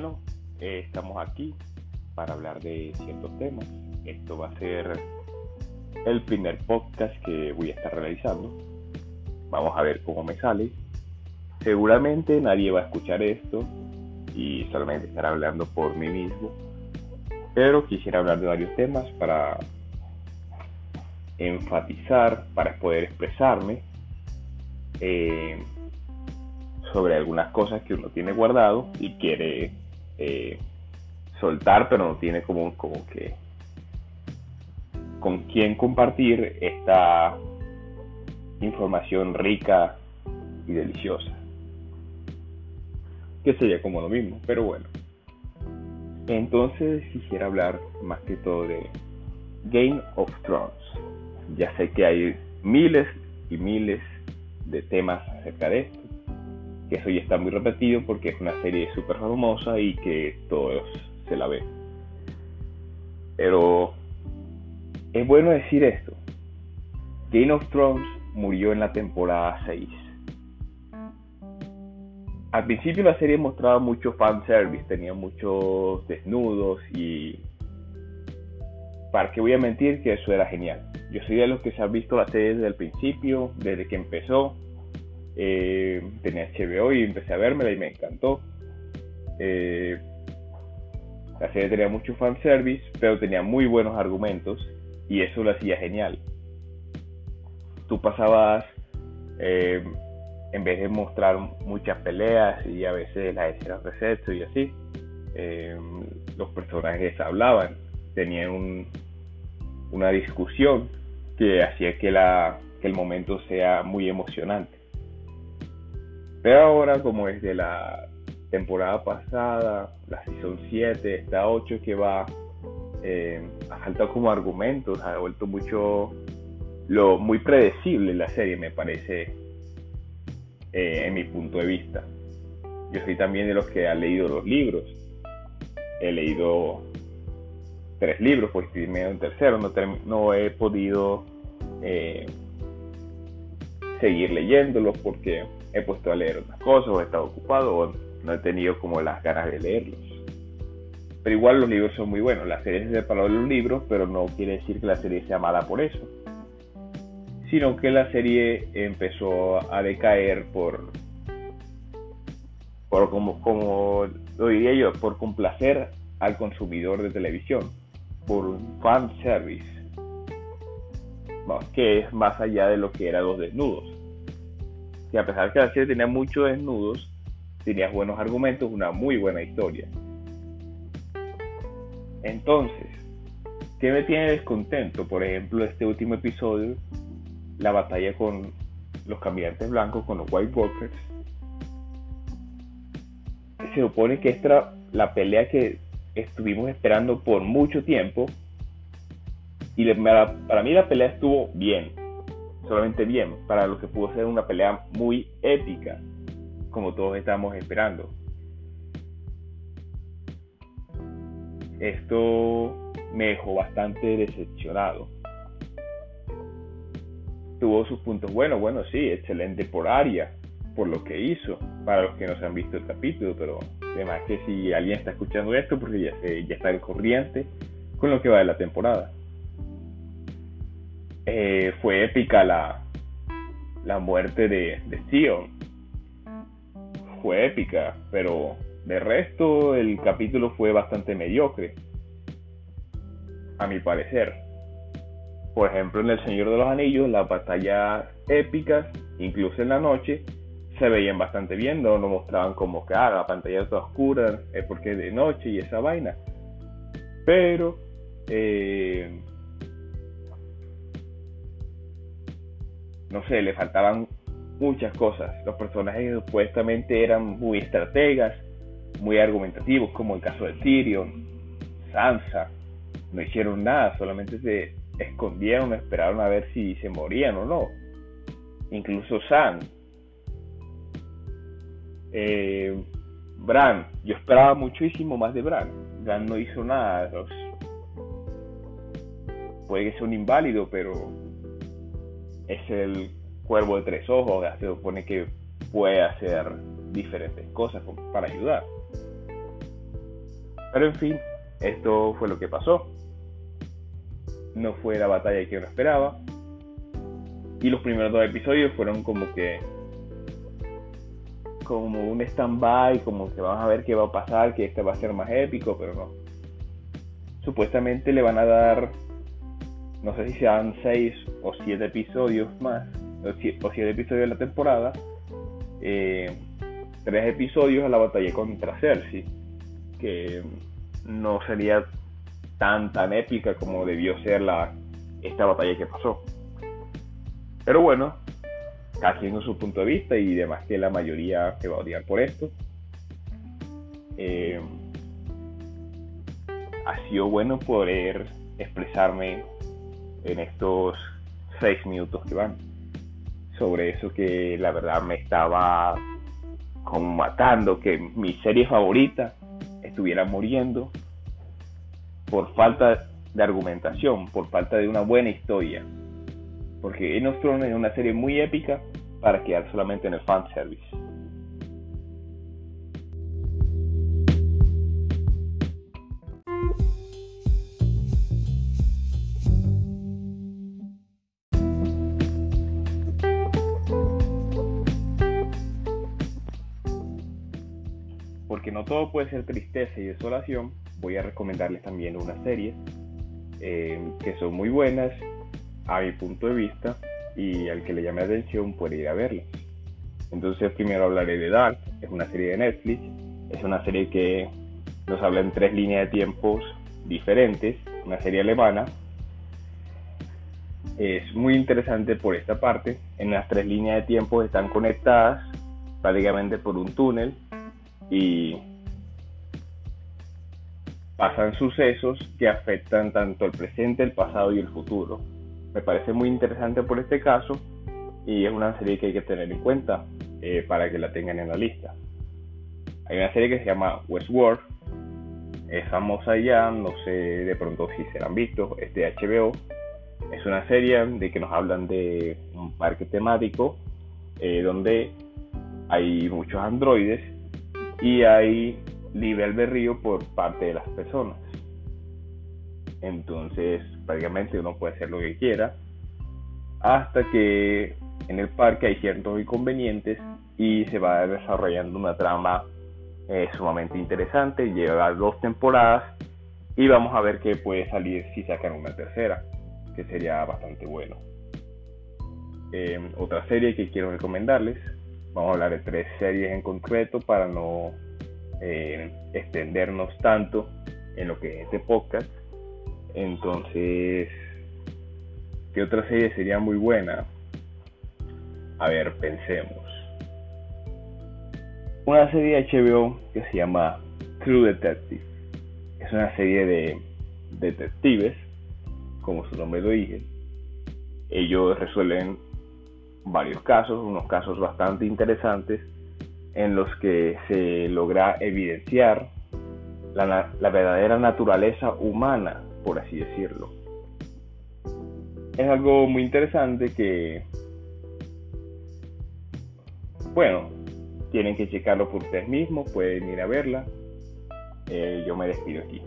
bueno, eh, estamos aquí para hablar de ciertos temas. Esto va a ser el primer podcast que voy a estar realizando. Vamos a ver cómo me sale. Seguramente nadie va a escuchar esto y solamente estar hablando por mí mismo. Pero quisiera hablar de varios temas para enfatizar, para poder expresarme eh, sobre algunas cosas que uno tiene guardado y quiere eh, soltar, pero no tiene como, como que con quién compartir esta información rica y deliciosa. Que sería como lo mismo, pero bueno. Entonces quisiera hablar más que todo de Game of Thrones. Ya sé que hay miles y miles de temas acerca de esto, que eso ya está muy repetido porque es una serie súper famosa y que todos se la ven. Pero es bueno decir esto. Game of Thrones murió en la temporada 6. Al principio la serie mostraba mucho fanservice, tenía muchos desnudos y... ¿Para qué voy a mentir que eso era genial? Yo soy de los que se ha visto la serie desde el principio, desde que empezó. Eh, tenía HBO y empecé a vermela y me encantó. Eh, la serie tenía mucho fanservice, pero tenía muy buenos argumentos y eso lo hacía genial. Tú pasabas, eh, en vez de mostrar muchas peleas y a veces las escenas de sexo y así, eh, los personajes hablaban, tenían una discusión que hacía que, la, que el momento sea muy emocionante. Pero ahora, como es de la temporada pasada, la season 7, esta 8 que va, eh, ha faltado como argumentos, ha vuelto mucho, lo muy predecible la serie, me parece, eh, en mi punto de vista. Yo soy también de los que ha leído los libros. He leído tres libros, pues estoy medio en tercero, no, no he podido eh, seguir leyéndolos porque he puesto a leer otras cosas o he estado ocupado o no he tenido como las ganas de leerlos. Pero igual los libros son muy buenos. La serie se separó de los libros, pero no quiere decir que la serie sea mala por eso. Sino que la serie empezó a decaer por, por como, como lo diría yo, por complacer al consumidor de televisión, por un fan service, que es más allá de lo que eran los desnudos. Y a pesar que la serie tenía muchos desnudos, tenías buenos argumentos, una muy buena historia. Entonces, ¿qué me tiene descontento? Por ejemplo, este último episodio, la batalla con los caminantes blancos, con los White Walkers. Se supone que esta la pelea que estuvimos esperando por mucho tiempo. Y para mí la pelea estuvo bien, solamente bien, para lo que pudo ser una pelea muy épica como todos estamos esperando. Esto me dejó bastante decepcionado. Tuvo sus puntos buenos, bueno, sí, excelente por área, por lo que hizo, para los que no se han visto el capítulo, pero además que si alguien está escuchando esto, porque ya, ya está el corriente con lo que va de la temporada. Eh, fue épica la, la muerte de, de Sion fue épica, pero de resto el capítulo fue bastante mediocre, a mi parecer. Por ejemplo, en El Señor de los Anillos, las batallas épicas, incluso en la noche, se veían bastante bien, no nos mostraban como que ah, la pantalla está oscura, es porque es de noche y esa vaina. Pero eh, no sé, le faltaban muchas cosas. Los personajes supuestamente eran muy estrategas, muy argumentativos, como el caso de Tyrion, Sansa. No hicieron nada, solamente se escondieron, esperaron a ver si se morían o no. Incluso Sam. Eh, Bran, yo esperaba muchísimo más de Bran. Bran no hizo nada. Puede que sea un inválido, pero es el cuervo de tres ojos, se supone que puede hacer diferentes cosas para ayudar. Pero en fin, esto fue lo que pasó. No fue la batalla que uno esperaba. Y los primeros dos episodios fueron como que como un stand-by, como que vamos a ver qué va a pasar, que este va a ser más épico, pero no. Supuestamente le van a dar, no sé si sean 6 o 7 episodios más, o 7 episodios de la temporada, eh, 3 episodios a la batalla contra Cersei, que no sería tan tan épica como debió ser la, esta batalla que pasó. Pero bueno, haciendo su punto de vista y demás que la mayoría se va a odiar por esto. Eh, ha sido bueno poder expresarme en estos seis minutos que van sobre eso que la verdad me estaba como matando, que mi serie favorita estuviera muriendo por falta de argumentación, por falta de una buena historia. Porque Game of Thrones es una serie muy épica para quedar solamente en el fanservice. No todo puede ser tristeza y desolación, voy a recomendarles también unas series eh, que son muy buenas a mi punto de vista y al que le llame la atención puede ir a verla. Entonces primero hablaré de Dark, es una serie de Netflix, es una serie que nos habla en tres líneas de tiempos diferentes, una serie alemana. Es muy interesante por esta parte, en las tres líneas de tiempos están conectadas prácticamente por un túnel y pasan sucesos que afectan tanto el presente, el pasado y el futuro me parece muy interesante por este caso y es una serie que hay que tener en cuenta eh, para que la tengan en la lista. Hay una serie que se llama Westworld, es famosa ya, no sé de pronto si se han visto, es de HBO. Es una serie de que nos hablan de un parque temático eh, donde hay muchos androides y hay nivel de río por parte de las personas. Entonces, prácticamente uno puede hacer lo que quiera hasta que en el parque hay ciertos inconvenientes y se va desarrollando una trama eh, sumamente interesante. Lleva dos temporadas y vamos a ver qué puede salir si sacan una tercera, que sería bastante bueno. Em, otra serie que quiero recomendarles, vamos a hablar de tres series en concreto para no eh, extendernos tanto en lo que es este podcast. Entonces, ¿qué otra serie sería muy buena? A ver, pensemos. Una serie HBO que se llama True Detective. Es una serie de detectives, como su nombre lo dice. Ellos resuelven varios casos, unos casos bastante interesantes en los que se logra evidenciar la, verdadera naturaleza humana por así decirlo. Es algo muy interesante que, bueno, tienen que checarlo por ustedes mismos, pueden ir a verla. Eh, yo me despido aquí.